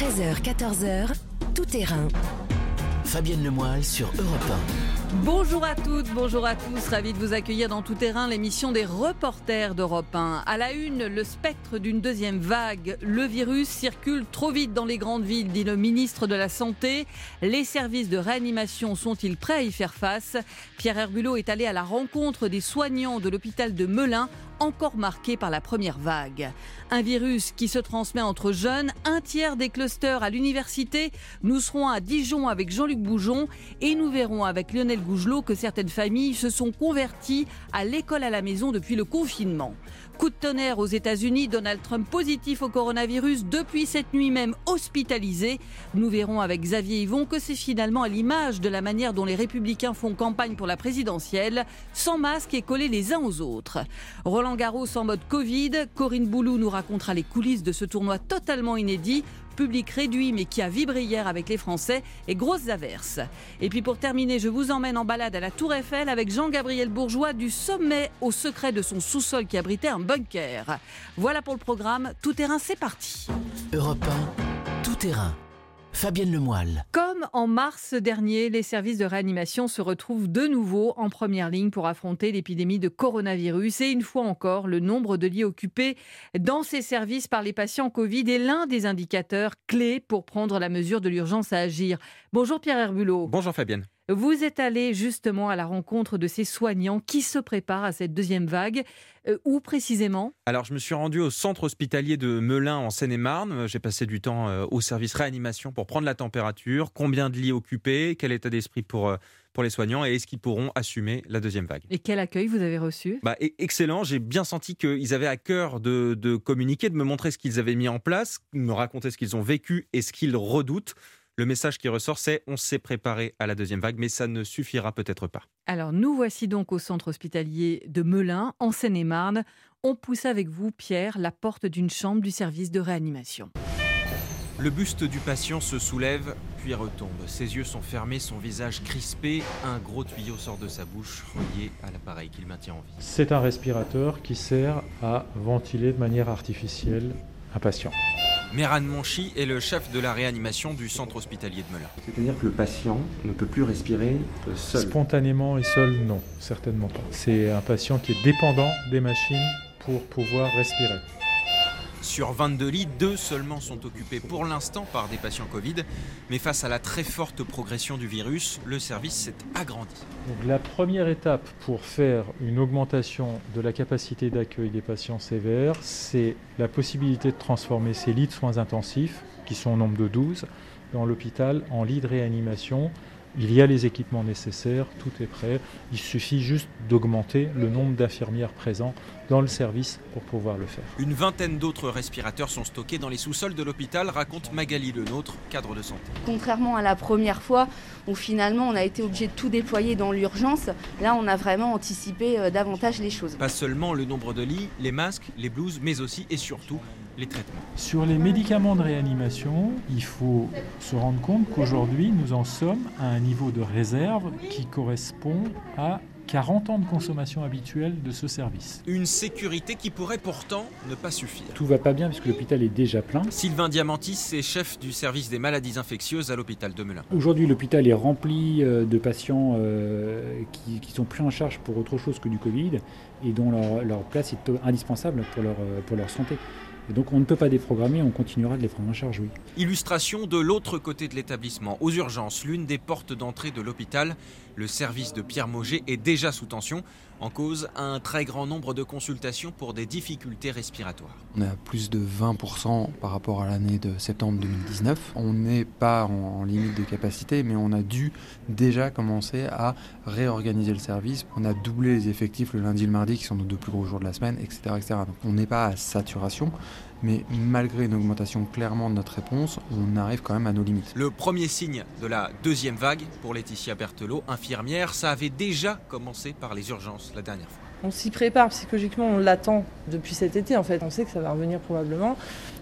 13h, 14h, tout terrain. Fabienne Lemoyle sur Europe Bonjour à toutes, bonjour à tous. Ravi de vous accueillir dans Tout Terrain, l'émission des reporters d'Europe 1. À la une, le spectre d'une deuxième vague. Le virus circule trop vite dans les grandes villes, dit le ministre de la Santé. Les services de réanimation sont-ils prêts à y faire face? Pierre Herbulot est allé à la rencontre des soignants de l'hôpital de Melun encore marqué par la première vague. Un virus qui se transmet entre jeunes, un tiers des clusters à l'université. Nous serons à Dijon avec Jean-Luc Boujon et nous verrons avec Lionel Gougelot que certaines familles se sont converties à l'école à la maison depuis le confinement. Coup de tonnerre aux États-Unis, Donald Trump positif au coronavirus depuis cette nuit même hospitalisé. Nous verrons avec Xavier Yvon que c'est finalement à l'image de la manière dont les républicains font campagne pour la présidentielle, sans masque et collés les uns aux autres. Roland Garros en mode Covid, Corinne Boulou nous racontera les coulisses de ce tournoi totalement inédit public réduit mais qui a vibré hier avec les Français et grosses averses. Et puis pour terminer, je vous emmène en balade à la Tour Eiffel avec Jean-Gabriel Bourgeois du sommet au secret de son sous-sol qui abritait un bunker. Voilà pour le programme. Tout terrain, c'est parti. Europe 1, tout terrain. Fabienne Lemoyle. Comme en mars dernier, les services de réanimation se retrouvent de nouveau en première ligne pour affronter l'épidémie de coronavirus. Et une fois encore, le nombre de lits occupés dans ces services par les patients Covid est l'un des indicateurs clés pour prendre la mesure de l'urgence à agir. Bonjour Pierre Herbulot. Bonjour Fabienne. Vous êtes allé justement à la rencontre de ces soignants qui se préparent à cette deuxième vague. Euh, où précisément? Alors, je me suis rendu au centre hospitalier de Melun en Seine-et-Marne. J'ai passé du temps euh, au service réanimation pour prendre la température, combien de lits occupés, quel état d'esprit pour, euh, pour les soignants et est-ce qu'ils pourront assumer la deuxième vague. Et quel accueil vous avez reçu? Bah, e-, Excellent, j'ai bien senti qu'ils avaient à cœur de, de communiquer, de me montrer ce qu'ils avaient mis en place, de me raconter ce qu'ils ont vécu et ce qu'ils redoutent. Le message qui ressort, c'est on s'est préparé à la deuxième vague, mais ça ne suffira peut-être pas. Alors nous voici donc au centre hospitalier de Melun, en Seine-et-Marne. On pousse avec vous, Pierre, la porte d'une chambre du service de réanimation. Le buste du patient se soulève, puis retombe. Ses yeux sont fermés, son visage crispé. Un gros tuyau sort de sa bouche, relié à l'appareil qu'il maintient en vie. C'est un respirateur qui sert à ventiler de manière artificielle un patient. Meran Monchi est le chef de la réanimation du centre hospitalier de Melun. C'est-à-dire que le patient ne peut plus respirer seul Spontanément et seul, non, certainement pas. C'est un patient qui est dépendant des machines pour pouvoir respirer. Sur 22 lits, deux seulement sont occupés pour l'instant par des patients Covid. Mais face à la très forte progression du virus, le service s'est agrandi. La première étape pour faire une augmentation de la capacité d'accueil des patients sévères, c'est la possibilité de transformer ces lits de soins intensifs, qui sont au nombre de 12, dans l'hôpital en lits de réanimation il y a les équipements nécessaires, tout est prêt. Il suffit juste d'augmenter le nombre d'infirmières présents dans le service pour pouvoir le faire. Une vingtaine d'autres respirateurs sont stockés dans les sous-sols de l'hôpital, raconte Magali Le Nôtre, cadre de santé. Contrairement à la première fois où finalement on a été obligé de tout déployer dans l'urgence, là on a vraiment anticipé euh, davantage les choses. Pas seulement le nombre de lits, les masques, les blouses, mais aussi et surtout les traitements. Sur les médicaments de réanimation, il faut se rendre compte qu'aujourd'hui nous en sommes à un niveau de réserve qui correspond à 40 ans de consommation habituelle de ce service. Une sécurité qui pourrait pourtant ne pas suffire. Tout va pas bien puisque l'hôpital est déjà plein. Sylvain Diamantis est chef du service des maladies infectieuses à l'hôpital de Melun. Aujourd'hui, l'hôpital est rempli euh, de patients euh, qui, qui, sont pris en charge pour autre chose que du Covid et dont leur, leur place est indispensable pour leur, euh, pour leur santé. Donc on ne peut pas déprogrammer, on continuera de les prendre en charge, oui. Illustration de l'autre côté de l'établissement, aux urgences, l'une des portes d'entrée de l'hôpital. Le service de Pierre Mauger est déjà sous tension. En cause, un très grand nombre de consultations pour des difficultés respiratoires. On a plus de 20% par rapport à l'année de septembre 2019. On n'est pas en limite de capacité, mais on a dû déjà commencer à réorganiser le service. On a doublé les effectifs le lundi et le mardi, qui sont nos deux plus gros jours de la semaine, etc. etc. Donc on n'est pas à saturation, mais malgré une augmentation clairement de notre réponse, on arrive quand même à nos limites. Le premier signe de la deuxième vague pour Laetitia Berthelot, infirmière, ça avait déjà commencé par les urgences la dernière fois. On s'y prépare psychologiquement, on l'attend depuis cet été en fait. On sait que ça va revenir probablement.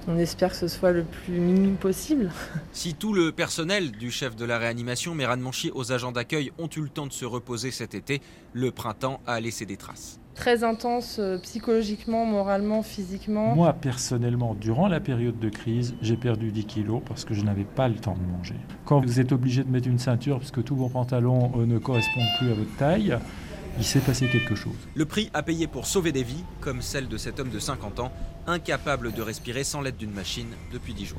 On espère que ce soit le plus minime possible. Si tout le personnel du chef de la réanimation, Méran Monchi, aux agents d'accueil ont eu le temps de se reposer cet été, le printemps a laissé des traces. Très intense euh, psychologiquement, moralement, physiquement. Moi, personnellement, durant la période de crise, j'ai perdu 10 kilos parce que je n'avais pas le temps de manger. Quand vous êtes obligé de mettre une ceinture parce que tous vos pantalons euh, ne correspondent plus à votre taille, il s'est passé quelque chose. Le prix à payer pour sauver des vies, comme celle de cet homme de 50 ans, incapable de respirer sans l'aide d'une machine depuis 10 jours.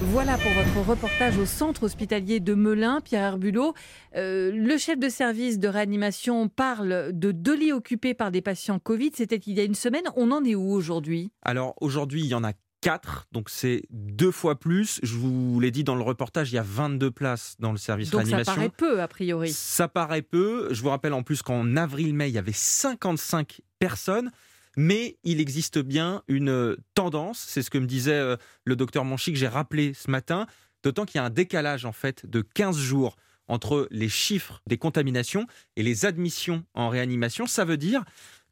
Voilà pour votre reportage au centre hospitalier de Melun, Pierre Herbulot. Euh, le chef de service de réanimation parle de deux lits occupés par des patients Covid. C'était il y a une semaine. On en est où aujourd'hui? Alors aujourd'hui, il y en a 4, donc c'est deux fois plus. Je vous l'ai dit dans le reportage, il y a 22 places dans le service donc réanimation. ça paraît peu, a priori. Ça paraît peu. Je vous rappelle en plus qu'en avril-mai, il y avait 55 personnes. Mais il existe bien une tendance, c'est ce que me disait euh, le docteur Monchi que j'ai rappelé ce matin, d'autant qu'il y a un décalage en fait de 15 jours entre les chiffres des contaminations et les admissions en réanimation. Ça veut dire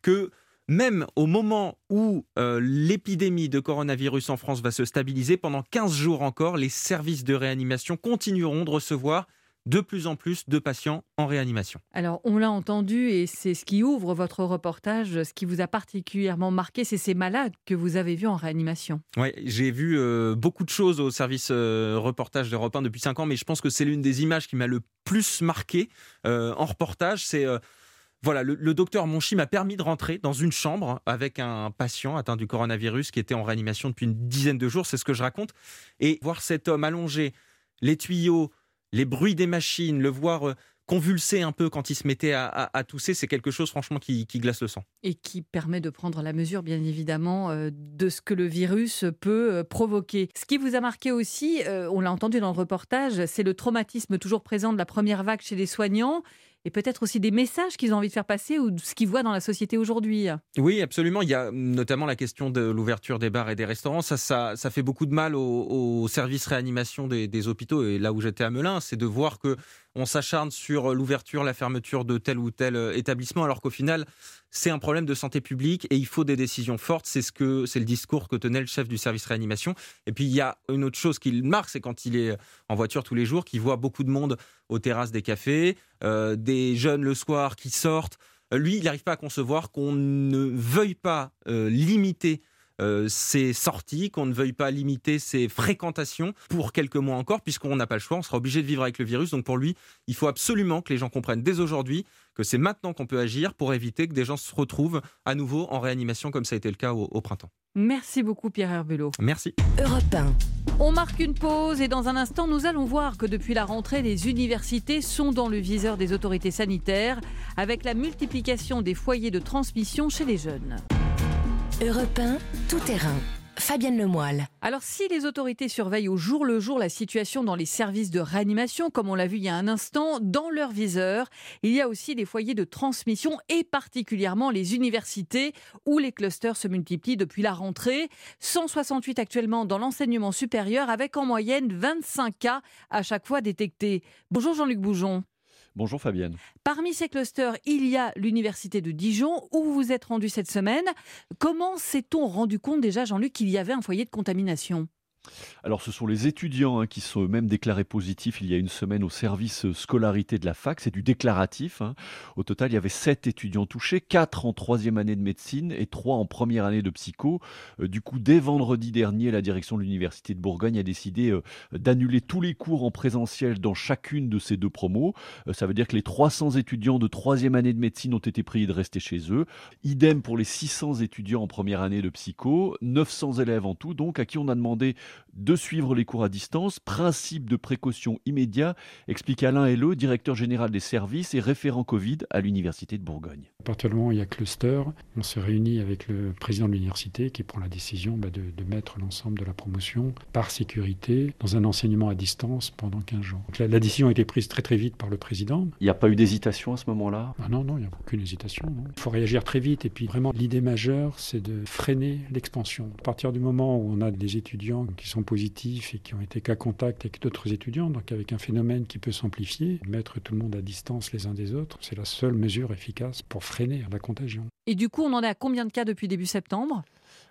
que même au moment où euh, l'épidémie de coronavirus en France va se stabiliser, pendant 15 jours encore, les services de réanimation continueront de recevoir de plus en plus de patients en réanimation. Alors, on l'a entendu et c'est ce qui ouvre votre reportage. Ce qui vous a particulièrement marqué, c'est ces malades que vous avez vus en réanimation. Oui, j'ai vu euh, beaucoup de choses au service euh, reportage d'Europe 1 depuis 5 ans, mais je pense que c'est l'une des images qui m'a le plus marqué euh, en reportage. C'est. voilà, le, le, docteur Monchi m'a permis de rentrer dans une chambre avec un patient atteint du coronavirus qui était en réanimation depuis une dizaine de jours, c'est ce que je raconte, et voir cet homme allongé, les tuyaux, les bruits des machines, le voir euh, convulser un peu quand il se mettait à, tousser, c'est quelque chose franchement qui, glace le sang. Et qui permet de prendre la mesure, bien évidemment, euh, de ce que le virus peut euh, provoquer. Ce qui vous a marqué aussi, on l'a entendu dans le reportage, c'est le traumatisme toujours présent de la première vague chez les soignants et peut-être aussi des messages qu'ils ont envie de faire passer ou ce qu'ils voient dans la société aujourd'hui. Oui, absolument. Il y a notamment la question de l'ouverture des bars et des restaurants. Ça, fait beaucoup de mal au, au service réanimation des, hôpitaux. Et là où j'étais à Melun, c'est de voir que on s'acharne sur l'ouverture, la fermeture de tel ou tel euh, établissement, alors qu'au final, c'est un problème de santé publique et il faut des décisions fortes. C'est ce que c'est le discours que tenait le chef du service réanimation. Et puis il y a une autre chose qu'il marque, c'est quand il est en voiture tous les jours, qu'il voit beaucoup de monde aux terrasses des cafés, euh, des jeunes le soir qui sortent. Euh, lui, il n'arrive pas à concevoir qu'on ne veuille pas limiter euh, ses sorties, qu'on ne veuille pas limiter ses fréquentations pour quelques mois encore, puisqu'on n'a pas le choix, on sera obligé de vivre avec le virus. Donc pour lui, il faut absolument que les gens comprennent dès aujourd'hui que c'est maintenant qu'on peut agir pour éviter que des gens se retrouvent à nouveau en réanimation comme ça a été le cas au, au printemps. Merci beaucoup Pierre Herbulot. Merci. Europe 1. On marque une pause et dans un instant, nous allons voir que depuis la rentrée, les universités sont dans le viseur des autorités sanitaires avec la multiplication des foyers de transmission chez les jeunes. Europe 1, tout terrain. Fabienne Lemoyle. Alors, si les autorités surveillent au jour le jour la situation dans les services de réanimation, comme on l'a vu il y a un instant, dans leur viseur, il y a aussi les foyers de transmission et particulièrement les universités où les clusters se multiplient depuis la rentrée. 168 actuellement dans l'enseignement supérieur avec en moyenne 25 cas à chaque fois détectés. Bonjour Jean-Luc Boujon. Bonjour Fabienne. Parmi ces clusters, il y a l'Université de Dijon, où vous vous êtes rendu cette semaine. Comment s'est-on rendu compte déjà, Jean-Luc, qu'il y avait un foyer de contamination? Alors, ce sont les étudiants hein, qui sont eux-mêmes déclarés positifs il y a une semaine au service scolarité de la fac. C'est du déclaratif. Hein. Au total, il y avait sept étudiants touchés, quatre en troisième année de médecine et trois en première année de psycho. Euh, du coup, dès vendredi dernier, la direction de l'Université de Bourgogne a décidé euh, d'annuler tous les cours en présentiel dans chacune de ces deux promos. Euh, ça veut dire que les 300 étudiants de troisième année de médecine ont été priés de rester chez eux. Idem pour les 600 étudiants en première année de psycho, 900 élèves en tout, donc à qui on a demandé de suivre les cours à distance, principe de précaution immédiat, explique Alain Hello, directeur général des services et référent Covid à l'Université de Bourgogne. À partir du moment où il y a cluster, on se réunit avec le président de l'université qui prend la décision bah, de, mettre l'ensemble de la promotion par sécurité dans un enseignement à distance pendant 15 jours. la, décision a été prise très très vite par le président. Il n'y a pas eu d'hésitation à ce moment-là? Ah Non, non, il n'y a aucune hésitation. Il faut réagir très vite et puis vraiment l'idée majeure c'est de freiner l'expansion. À partir du moment où on a des étudiants qui sont positifs et qui ont été cas contact avec d'autres étudiants, donc avec un phénomène qui peut s'amplifier, mettre tout le monde à distance les uns des autres, c'est la seule mesure efficace pour freiner la contagion. Et du coup, on en est à combien de cas depuis début septembre?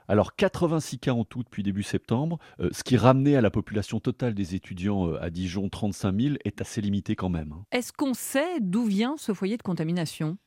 Alors 86 cas en tout depuis début septembre, euh, ce qui ramenait à la population totale des étudiants euh, à Dijon 35 000 est assez limité quand même. Hein. Est-ce qu'on sait d'où vient ce foyer de contamination?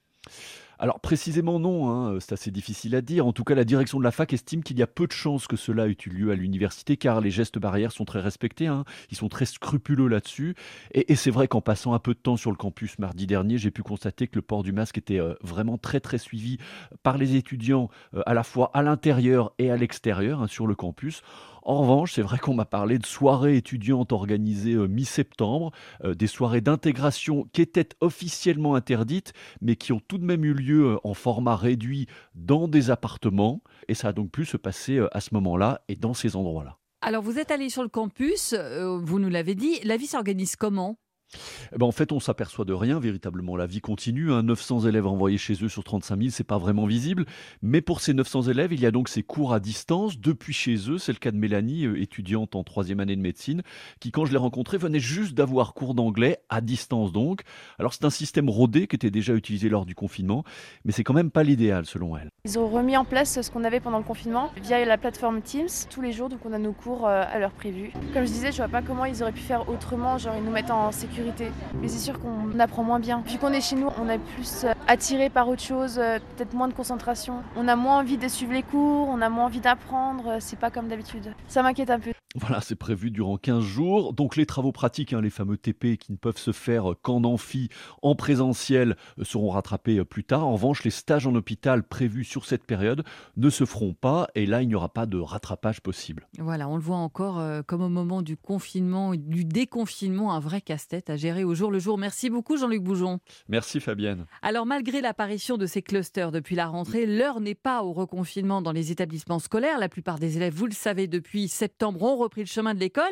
Alors précisément non, hein, c'est assez difficile à dire. En tout cas, la direction de la fac estime qu'il y a peu de chances que cela ait eu lieu à l'université car les gestes barrières sont très respectés, hein. ils sont très scrupuleux là-dessus. Et, c'est vrai qu'en passant un peu de temps sur le campus mardi dernier, j'ai pu constater que le port du masque était euh, vraiment très très suivi par les étudiants euh, à la fois à l'intérieur et à l'extérieur hein, sur le campus. En revanche, c'est vrai qu'on m'a parlé de soirées étudiantes organisées euh, mi-septembre, euh, des soirées d'intégration qui étaient officiellement interdites, mais qui ont tout de même eu lieu euh, en format réduit dans des appartements. Et ça a donc pu se passer à ce moment-là et dans ces endroits-là. Alors vous êtes allé sur le campus, vous nous l'avez dit, la vie s'organise comment? Eh ben, en fait, on s'aperçoit de rien véritablement. La vie continue. 900 hein. élèves envoyés chez eux sur 35 000, c'est pas vraiment visible. Mais pour ces 900 élèves, il y a donc ces cours à distance depuis chez eux. C'est le cas de Mélanie, euh, étudiante en troisième année de médecine, qui, quand je l'ai rencontrée, venait juste d'avoir cours d'anglais à distance donc. Alors c'est un système rodé qui était déjà utilisé lors du confinement, mais c'est quand même pas l'idéal selon elle. Ils ont remis en place ce qu'on avait pendant le confinement via la plateforme Teams tous les jours, donc on a nos cours euh, à l'heure prévue. Comme je disais, je vois pas comment ils auraient pu faire autrement, genre ils nous mettent en sécurité mais c'est sûr qu'on apprend moins bien. Vu qu'on est chez nous, on est plus euh, attiré par autre chose, euh, peut-être moins de concentration. On a moins envie de suivre les cours, on a moins envie d'apprendre, euh, c'est pas comme d'habitude. Ça m'inquiète un peu. Voilà, c'est prévu durant 15 jours. Donc les travaux pratiques, hein, les fameux TP qui ne peuvent se faire qu'en amphi, en présentiel, seront rattrapés plus tard. En revanche, les stages en hôpital prévus sur cette période ne se feront pas et là, il n'y aura pas de rattrapage possible. Voilà, on le voit encore comme au moment du confinement, du déconfinement, un vrai casse-tête à gérer au jour le jour. Merci beaucoup Jean-Luc Boujon. Merci Fabienne. Alors malgré l'apparition de ces clusters depuis la rentrée, l'heure n'est pas au reconfinement dans les établissements scolaires. La plupart des élèves, vous le savez, depuis septembre ont repris le chemin de l'école,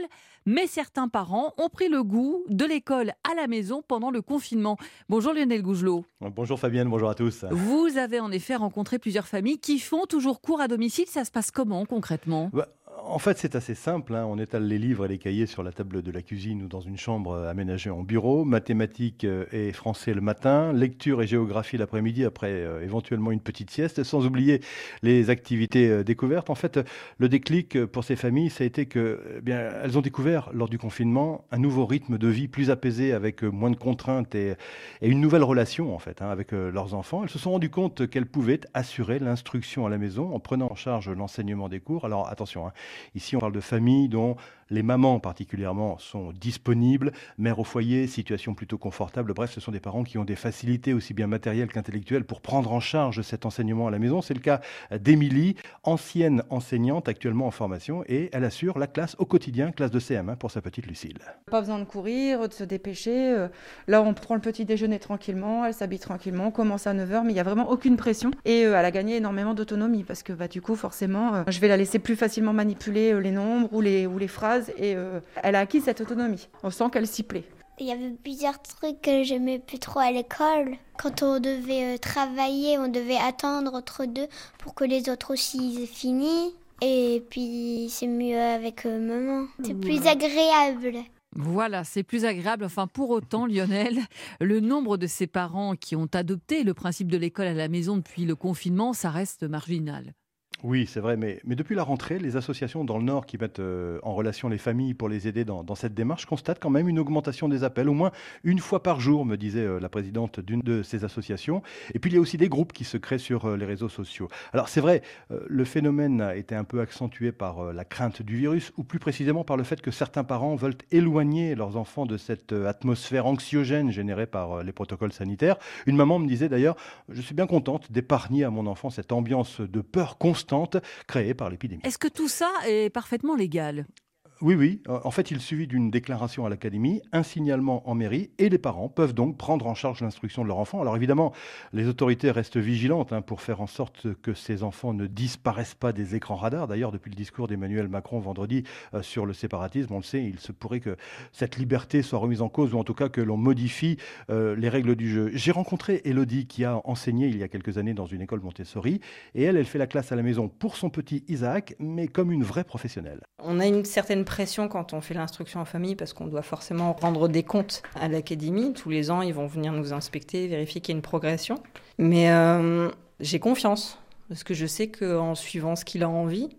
mais certains parents ont pris le goût de l'école à la maison pendant le confinement. Bonjour Lionel Gougelot. Bonjour Fabienne, bonjour à tous. Vous avez en effet rencontré plusieurs familles qui font toujours cours à domicile. Ça se passe comment concrètement? Bah, en fait, c'est assez simple. Hein. On étale les livres et les cahiers sur la table de la cuisine ou dans une chambre euh, aménagée en bureau. Mathématiques euh, et français le matin, lecture et géographie l'après-midi, après, euh, éventuellement une petite sieste, sans oublier les activités découvertes. En fait, le déclic pour ces familles, ça a été que, eh bien, elles ont découvert lors du confinement un nouveau rythme de vie plus apaisé, avec moins de contraintes et, une nouvelle relation en fait hein, avec leurs enfants. Elles se sont rendues compte qu'elles pouvaient assurer l'instruction à la maison en prenant en charge l'enseignement des cours. Alors attention. Hein, Ici, on parle de familles dont les mamans particulièrement sont disponibles, mères au foyer, situation plutôt confortable. Bref, ce sont des parents qui ont des facilités aussi bien matérielles qu'intellectuelles pour prendre en charge cet enseignement à la maison. C'est le cas d'Émilie, ancienne enseignante actuellement en formation et elle assure la classe au quotidien, classe de CM1 pour sa petite Lucille. Pas besoin de courir, de se dépêcher. Euh, là, on prend le petit déjeuner tranquillement, elle s'habille tranquillement, on commence à 9h, mais il n'y a vraiment aucune pression. Et euh, elle a gagné énormément d'autonomie parce que bah, du coup, forcément, euh, je vais la laisser plus facilement manipuler les nombres ou les, ou les phrases et euh, elle a acquis cette autonomie. On sent qu'elle s'y plaît. Il y avait plusieurs trucs que j'aimais plus trop à l'école. Quand on devait euh, travailler, on devait attendre entre deux pour que les autres aussi aient fini. Et puis c'est mieux avec euh, maman. C'est plus agréable. Voilà, c'est plus agréable. Enfin, pour autant, Lionel, le nombre de ses parents qui ont adopté le principe de l'école à la maison depuis le confinement, ça reste marginal. Oui, c'est vrai, mais, depuis la rentrée, les associations dans le Nord qui mettent euh, en relation les familles pour les aider dans, cette démarche constatent quand même une augmentation des appels, au moins une fois par jour, me disait euh, la présidente d'une de ces associations. Et puis il y a aussi des groupes qui se créent sur euh, les réseaux sociaux. Alors c'est vrai, le phénomène a été un peu accentué par la crainte du virus, ou plus précisément par le fait que certains parents veulent éloigner leurs enfants de cette atmosphère anxiogène générée par les protocoles sanitaires. Une maman me disait d'ailleurs, je suis bien contente d'épargner à mon enfant cette ambiance de peur constante Est-ce que tout ça est parfaitement légal? Oui, oui. En fait, il suffit d'une déclaration à l'académie, un signalement en mairie, et les parents peuvent donc prendre en charge l'instruction de leur enfant. Alors évidemment, les autorités restent vigilantes hein, pour faire en sorte que ces enfants ne disparaissent pas des écrans radars. D'ailleurs, depuis le discours d'Emmanuel Macron vendredi euh, sur le séparatisme, on le sait, il se pourrait que cette liberté soit remise en cause, ou en tout cas que l'on modifie euh, les règles du jeu. J'ai rencontré Elodie qui a enseigné il y a quelques années dans une école Montessori, et elle, elle fait la classe à la maison pour son petit Isaac, mais comme une vraie professionnelle. On a une certaine pression quand on fait l'instruction en famille parce qu'on doit forcément rendre des comptes à l'académie. Tous les ans, ils vont venir nous inspecter, vérifier qu'il y a une progression. Mais euh, j'ai confiance parce que je sais qu'en suivant ce qu'il a envie,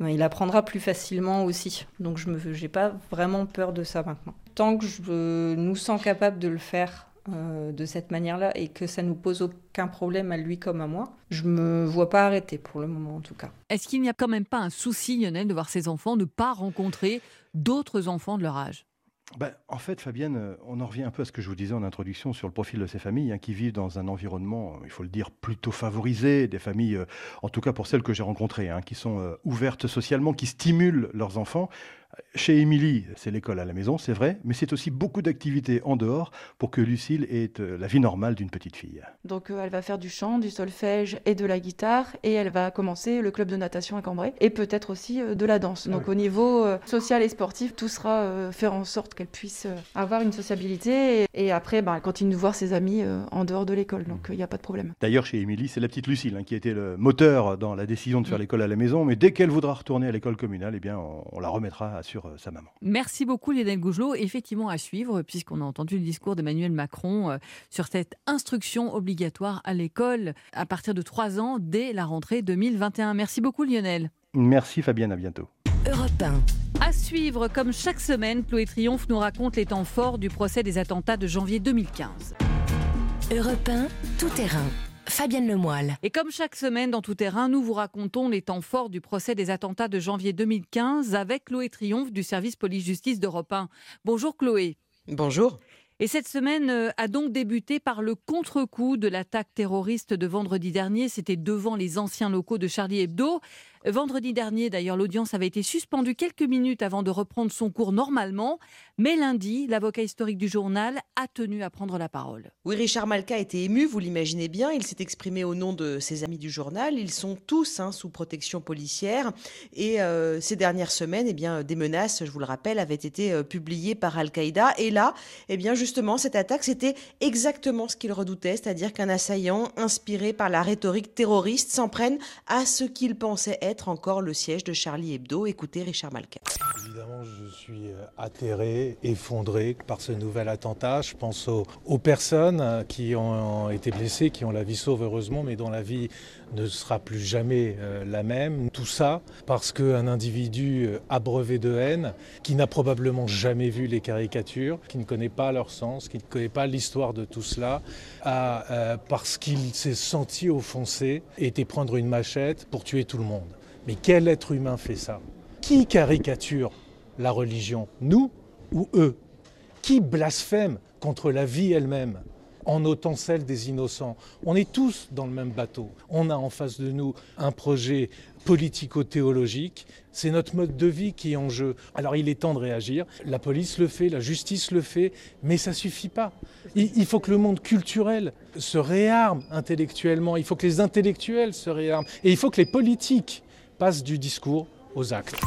ben, il apprendra plus facilement aussi. Donc je n'ai pas vraiment peur de ça maintenant. Tant que je nous sens capable de le faire euh, de cette manière-là et que ça nous pose aucun problème à lui comme à moi, je me vois pas arrêter pour le moment en tout cas. Est-ce qu'il n'y a quand même pas un souci, Lionel, de voir ses enfants ne pas rencontrer d'autres enfants de leur âge? Ben, en fait, Fabienne, euh, on en revient un peu à ce que je vous disais en introduction sur le profil de ces familles hein, qui vivent dans un environnement, il faut le dire, plutôt favorisé, des familles, euh, en tout cas pour celles que j'ai rencontrées, hein, qui sont ouvertes socialement, qui stimulent leurs enfants. Chez Émilie, c'est l'école à la maison, c'est vrai, mais c'est aussi beaucoup d'activités en dehors pour que Lucille ait euh, la vie normale d'une petite fille. Donc euh, elle va faire du chant, du solfège et de la guitare, et elle va commencer le club de natation à Cambrai, et peut-être aussi euh, de la danse. Donc ah au niveau social et sportif, tout sera fait en sorte qu'elle puisse avoir une sociabilité, et, après, bah, elle continue de voir ses amis en dehors de l'école, donc il n'y a pas de problème. D'ailleurs, chez Émilie, c'est la petite Lucille hein, qui était le moteur dans la décision de faire mm. l'école à la maison, mais dès qu'elle voudra retourner à l'école communale, eh bien, on, la remettra sur euh, sa maman. Merci beaucoup Lionel Gougelot. Effectivement à suivre, puisqu'on a entendu le discours d'Emmanuel Macron euh, sur cette instruction obligatoire à l'école à partir de 3 ans dès la rentrée 2021. Merci beaucoup Lionel. Merci Fabienne, à bientôt. Europe À suivre, comme chaque semaine, Chloé Triomphe nous raconte les temps forts du procès des attentats de janvier 2015. Europe 1, tout terrain. Fabienne Lemoyle. Et comme chaque semaine dans Tout Terrain, nous vous racontons les temps forts du procès des attentats de janvier 2015 avec Chloé Triomphe du service police-justice d'Europe 1. Bonjour Chloé. Bonjour. Et cette semaine euh, a donc débuté par le contre-coup de l'attaque terroriste de vendredi dernier. C'était devant les anciens locaux de Charlie Hebdo. Vendredi dernier, d'ailleurs, l'audience avait été suspendue quelques minutes avant de reprendre son cours normalement. Mais lundi, l'avocat historique du journal a tenu à prendre la parole. Oui, Richard Malka était ému, vous l'imaginez bien. Il s'est exprimé au nom de ses amis du journal. Ils sont tous hein, sous protection policière. Et euh, ces dernières semaines, eh bien, des menaces, je vous le rappelle, avaient été euh, publiées par Al-Qaïda. Et là, eh bien, justement, cette attaque, c'était exactement ce qu'il redoutait, c'est-à-dire qu'un assaillant, inspiré par la rhétorique terroriste, s'en prenne à ce qu'il pensait être encore le siège de Charlie Hebdo. Écoutez Richard Malka. Évidemment, je suis euh, atterré, effondré par ce nouvel attentat. Je pense aux, personnes euh, qui ont été blessées, qui ont la vie sauve heureusement, mais dont la vie ne sera plus jamais euh, la même. Tout ça parce qu'un individu abreuvé de haine, qui n'a probablement jamais vu les caricatures, qui ne connaît pas leur sens, qui ne connaît pas l'histoire de tout cela, a, parce qu'il s'est senti offensé, été prendre une machette pour tuer tout le monde. Mais quel être humain fait ça? Qui caricature la religion? Nous ou eux? Qui blasphème contre la vie elle-même en ôtant celle des innocents? On est tous dans le même bateau. On a en face de nous un projet politico-théologique. C'est notre mode de vie qui est en jeu. Alors il est temps de réagir. La police le fait, la justice le fait, mais ça suffit pas. Il, faut que le monde culturel se réarme intellectuellement. Il faut que les intellectuels se réarment. Et il faut que les politiques passe du discours aux actes.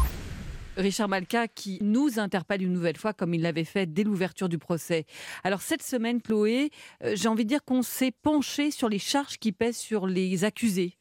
Richard Malka qui nous interpelle une nouvelle fois comme il l'avait fait dès l'ouverture du procès. Alors cette semaine, Chloé, euh, j'ai envie de dire qu'on s'est penché sur les charges qui pèsent sur les accusés.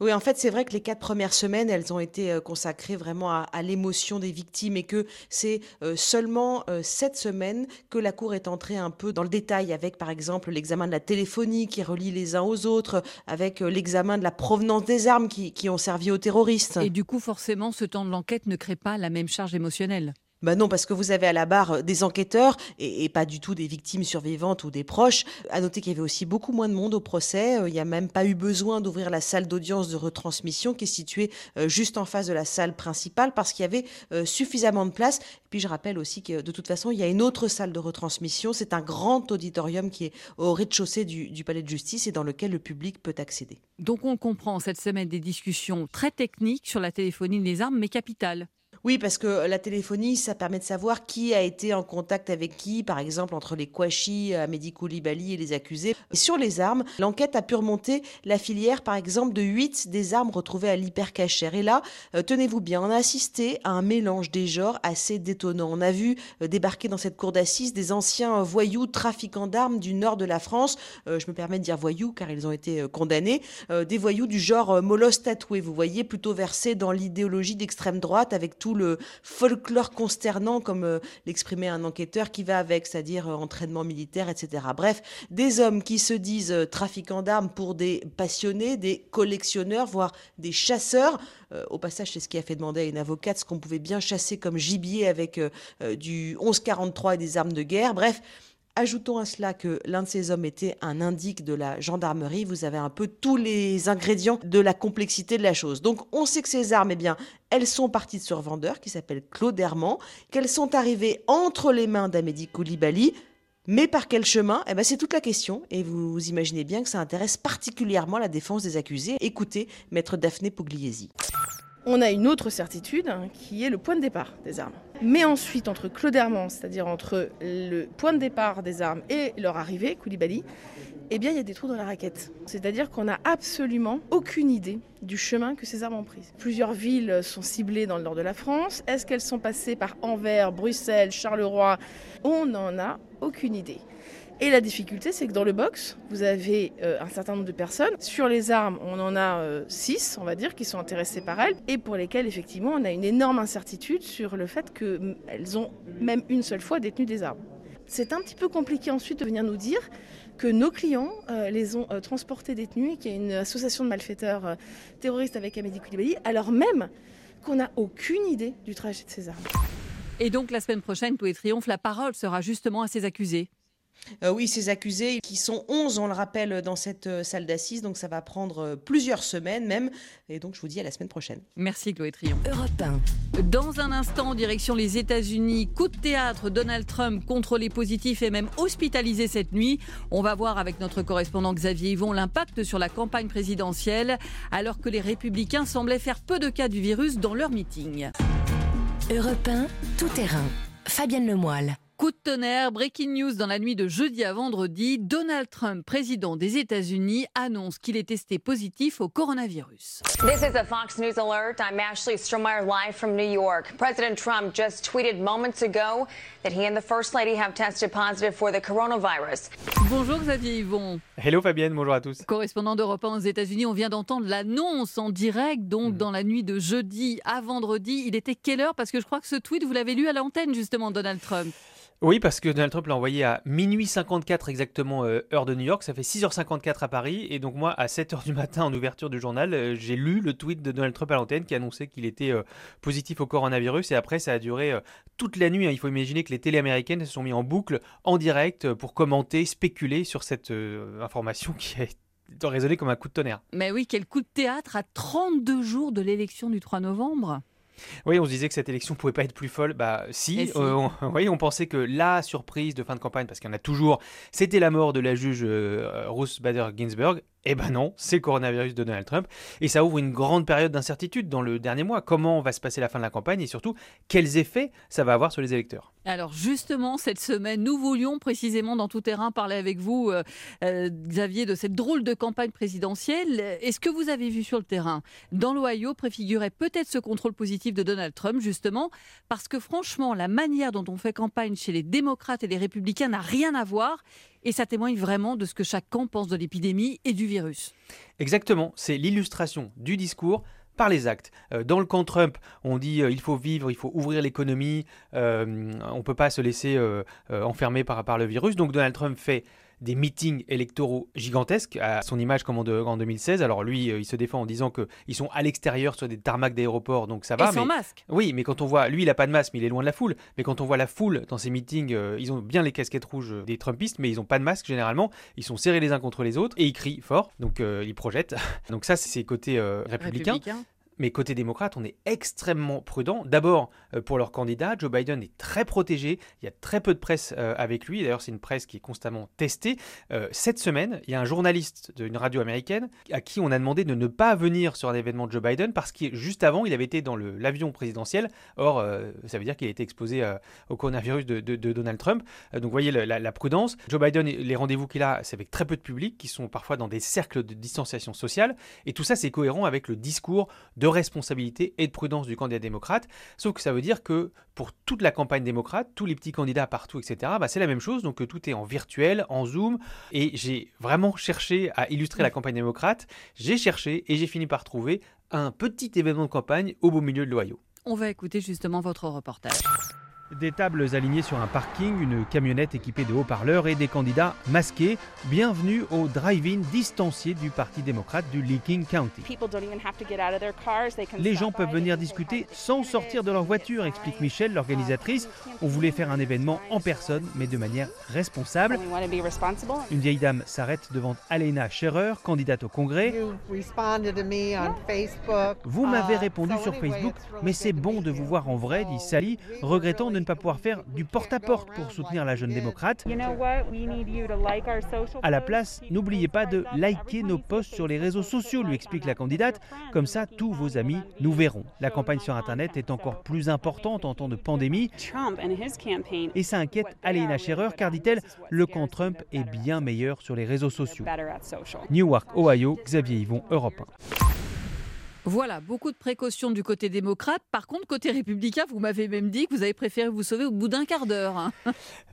Oui, en fait, c'est vrai que les quatre premières semaines, elles ont été euh, consacrées vraiment à, l'émotion des victimes et que c'est euh, seulement euh, cette semaine que la Cour est entrée un peu dans le détail avec, par exemple, l'examen de la téléphonie qui relie les uns aux autres, avec l'examen de la provenance des armes qui ont servi aux terroristes. Et du coup, forcément, ce temps de l'enquête ne crée pas la même charge émotionnelle. Ben non, parce que vous avez à la barre euh, des enquêteurs et, pas du tout des victimes survivantes ou des proches. À noter qu'il y avait aussi beaucoup moins de monde au procès. Euh, il n'y a même pas eu besoin d'ouvrir la salle d'audience de retransmission qui est située euh, juste en face de la salle principale parce qu'il y avait suffisamment de place. puis je rappelle aussi que de toute façon, il y a une autre salle de retransmission. C'est un grand auditorium qui est au rez-de-chaussée du, du palais de justice et dans lequel le public peut accéder. Donc on comprend cette semaine des discussions très techniques sur la téléphonie des armes, mais capitales. Oui, parce que la téléphonie, ça permet de savoir qui a été en contact avec qui, par exemple entre les Kouachi, Amédi Koulibaly et les accusés. Sur les armes, l'enquête a pu remonter la filière, par exemple, de 8 des armes retrouvées à l'hypercachère. Et là, euh, tenez-vous bien, on a assisté à un mélange des genres assez détonnant. On a vu euh, débarquer dans cette cour d'assises des anciens voyous trafiquants d'armes du nord de la France. Euh, je me permets de dire voyous car ils ont été condamnés. des voyous du genre molosse tatoué, vous voyez, plutôt versés dans l'idéologie d'extrême droite avec tout le folklore consternant, comme euh, l'exprimait un enquêteur, qui va avec, c'est-à-dire euh, entraînement militaire, etc. Bref, des hommes qui se disent euh, trafiquants d'armes pour des passionnés, des collectionneurs, voire des chasseurs. au passage, c'est ce qui a fait demander à une avocate ce qu'on pouvait bien chasser comme gibier avec du 1143 et des armes de guerre. Bref, Ajoutons à cela que l'un de ces hommes était un indique de la gendarmerie. Vous avez un peu tous les ingrédients de la complexité de la chose. Donc on sait que ces armes, eh bien, elles sont parties de ce qui s'appelle Claude Herman, qu'elles sont arrivées entre les mains d'Amédi Koulibaly. Mais par quel chemin? Eh ben, C'est toute la question, et vous imaginez bien que ça intéresse particulièrement la défense des accusés. Écoutez, maître Daphné Pugliesi. On a une autre certitude hein, qui est le point de départ des armes. Mais ensuite, entre Claude c'est-à-dire entre le point de départ des armes et leur arrivée, Koulibaly, eh bien, il y a des trous dans la raquette. C'est-à-dire qu'on n'a absolument aucune idée du chemin que ces armes ont pris. Plusieurs villes sont ciblées dans le nord de la France. Est-ce qu'elles sont passées par Anvers, Bruxelles, Charleroi? On n'en a aucune idée. Et la difficulté, c'est que dans le box, vous avez euh, un certain nombre de personnes. Sur les armes, on en a 6, euh, on va dire, qui sont intéressées par elles, et pour lesquelles, effectivement, on a une énorme incertitude sur le fait qu'elles ont même une seule fois détenu des armes. C'est un petit peu compliqué ensuite de venir nous dire que nos clients euh, les ont transportés détenus qu'il y a une association de malfaiteurs terroristes avec Amédi Koulibaly, alors même qu'on n'a aucune idée du trajet de ces armes. Et donc la semaine prochaine, tout est triomphe, la parole sera justement à ces accusés. Euh, oui, ces accusés, qui sont 11, on le rappelle, dans cette euh, salle d'assises, donc ça va prendre euh, plusieurs semaines même. Et donc je vous dis à la semaine prochaine. Merci Chloé Trion. Europe Dans un instant, direction les États-Unis, coup de théâtre, Donald Trump contrôlé positif et même hospitalisé cette nuit. On va voir avec notre correspondant Xavier Yvon l'impact sur la campagne présidentielle, alors que les républicains semblaient faire peu de cas du virus dans leur meeting. Europe tout terrain. Fabienne Lemoyle. Coup de tonnerre, breaking news dans la nuit de jeudi à vendredi, Donald Trump, président des États-Unis, annonce qu'il est testé positif au coronavirus. This is a Fox News alert. I'm Ashley Stromeyer live from New York. President Trump just tweeted moments ago that he and the First Lady have tested positive for the coronavirus. Bonjour Xavier Yvon. Hello Fabienne, bonjour à tous. Correspondant d'Europe 1 aux États-Unis, on vient d'entendre l'annonce en direct, donc mhm. dans la nuit de jeudi à vendredi. Il était quelle heure? Parce que je crois que ce tweet, vous l'avez lu à l'antenne justement, Donald Trump. Oui, parce que Donald Trump l'a envoyé à minuit 54 exactement, euh, heure de New York. Ça fait 6h54 à Paris. Et donc moi, à 7h du matin, en ouverture du journal, euh, j'ai lu le tweet de Donald Trump à l'antenne qui annonçait qu'il était euh, positif au coronavirus. Et après, ça a duré toute la nuit. Hein. Il faut imaginer que les télé américaines se sont mis en boucle, en direct, pour commenter, spéculer sur cette information qui a résonné comme un coup de tonnerre. Mais oui, quel coup de théâtre à 32 jours de l'élection du 3 novembre oui, on se disait que cette élection pouvait pas être plus folle. Bah si, euh, on, on pensait que la surprise de fin de campagne, parce qu'il y en a toujours, c'était la mort de la juge euh, Ruth Bader Ginsburg. Eh ben non, c'est le coronavirus de Donald Trump. Et ça ouvre une grande période d'incertitude dans le dernier mois. Comment va se passer la fin de la campagne et surtout, quels effets ça va avoir sur les électeurs? Alors justement, cette semaine, nous voulions précisément dans tout terrain parler avec vous, euh, euh, Xavier, de cette drôle de campagne présidentielle. Est-ce que vous avez vu sur le terrain, dans l'Ohio, préfigurait peut-être ce contrôle positif de Donald Trump, justement, parce que franchement, la manière dont on fait campagne chez les démocrates et les républicains n'a rien à voir et ça témoigne vraiment de ce que chaque camp pense de l'épidémie et du virus. Exactement, c'est l'illustration du discours par les actes. Euh, dans le camp Trump, on dit euh, il faut vivre, il faut ouvrir l'économie, euh, on ne peut pas se laisser enfermer par, par le virus. Donc Donald Trump fait des meetings électoraux gigantesques, à son image comme en, 2016. Alors lui, euh, il se défend en disant qu'ils sont à l'extérieur sur des tarmacs d'aéroports, donc ça va. Et sans masque. Oui, mais quand on voit, lui, il n'a pas de masque, mais il est loin de la foule. Mais quand on voit la foule dans ces meetings, euh, ils ont bien les casquettes rouges des Trumpistes, mais ils n'ont pas de masque généralement. Ils sont serrés les uns contre les autres et ils crient fort, donc euh, ils projettent. donc ça, c'est ses côtés républicains. Républicain. Mais côté démocrate, on est extrêmement prudent. D'abord, euh, pour leur candidat, Joe Biden est très protégé. Il y a très peu de presse euh, avec lui. D'ailleurs, c'est une presse qui est constamment testée. Euh, cette semaine, il y a un journaliste d'une radio américaine à qui on a demandé de ne pas venir sur un événement de Joe Biden parce que juste avant, il avait été dans l'avion présidentiel. Or, ça veut dire qu'il a été exposé au coronavirus de, Donald Trump. donc, vous voyez la, la, prudence. Joe Biden, les rendez-vous qu'il a, c'est avec très peu de public, qui sont parfois dans des cercles de distanciation sociale. Et tout ça, c'est cohérent avec le discours de responsabilité et de prudence du candidat démocrate. Sauf que ça veut dire que pour toute la campagne démocrate, tous les petits candidats partout, etc., bah c'est la même chose. Donc tout est en virtuel, en Zoom. Et j'ai vraiment cherché à illustrer la campagne démocrate. J'ai cherché et j'ai fini par trouver un petit événement de campagne au beau milieu de l'Ohio. On va écouter justement votre reportage. Des tables alignées sur un parking, une camionnette équipée de haut-parleurs et des candidats masqués. Bienvenue au drive-in distancié du Parti démocrate du Lee King County. Les gens peuvent venir discuter sans sortir de leur voiture, explique Michelle, l'organisatrice. On voulait faire un événement en personne, mais de manière responsable. Une vieille dame s'arrête devant Alena Scherer, candidate au Congrès. Vous m'avez répondu sur Facebook, mais c'est bon de vous voir en vrai, dit Sally, regrettant de ne pas pouvoir faire du porte-à-porte pour soutenir la jeune démocrate. À la place, n'oubliez pas de liker nos posts sur les réseaux sociaux, lui explique la candidate. Comme ça, tous vos amis nous verront. La campagne sur Internet est encore plus importante en temps de pandémie. Et ça inquiète Alena Scherer, car dit-elle, le camp Trump est bien meilleur sur les réseaux sociaux. Newark, Ohio, Xavier Yvon, Europe 1. Voilà, beaucoup de précautions du côté démocrate. Par contre, côté républicain, vous m'avez même dit que vous avez préféré vous sauver au bout d'un quart d'heure. hein.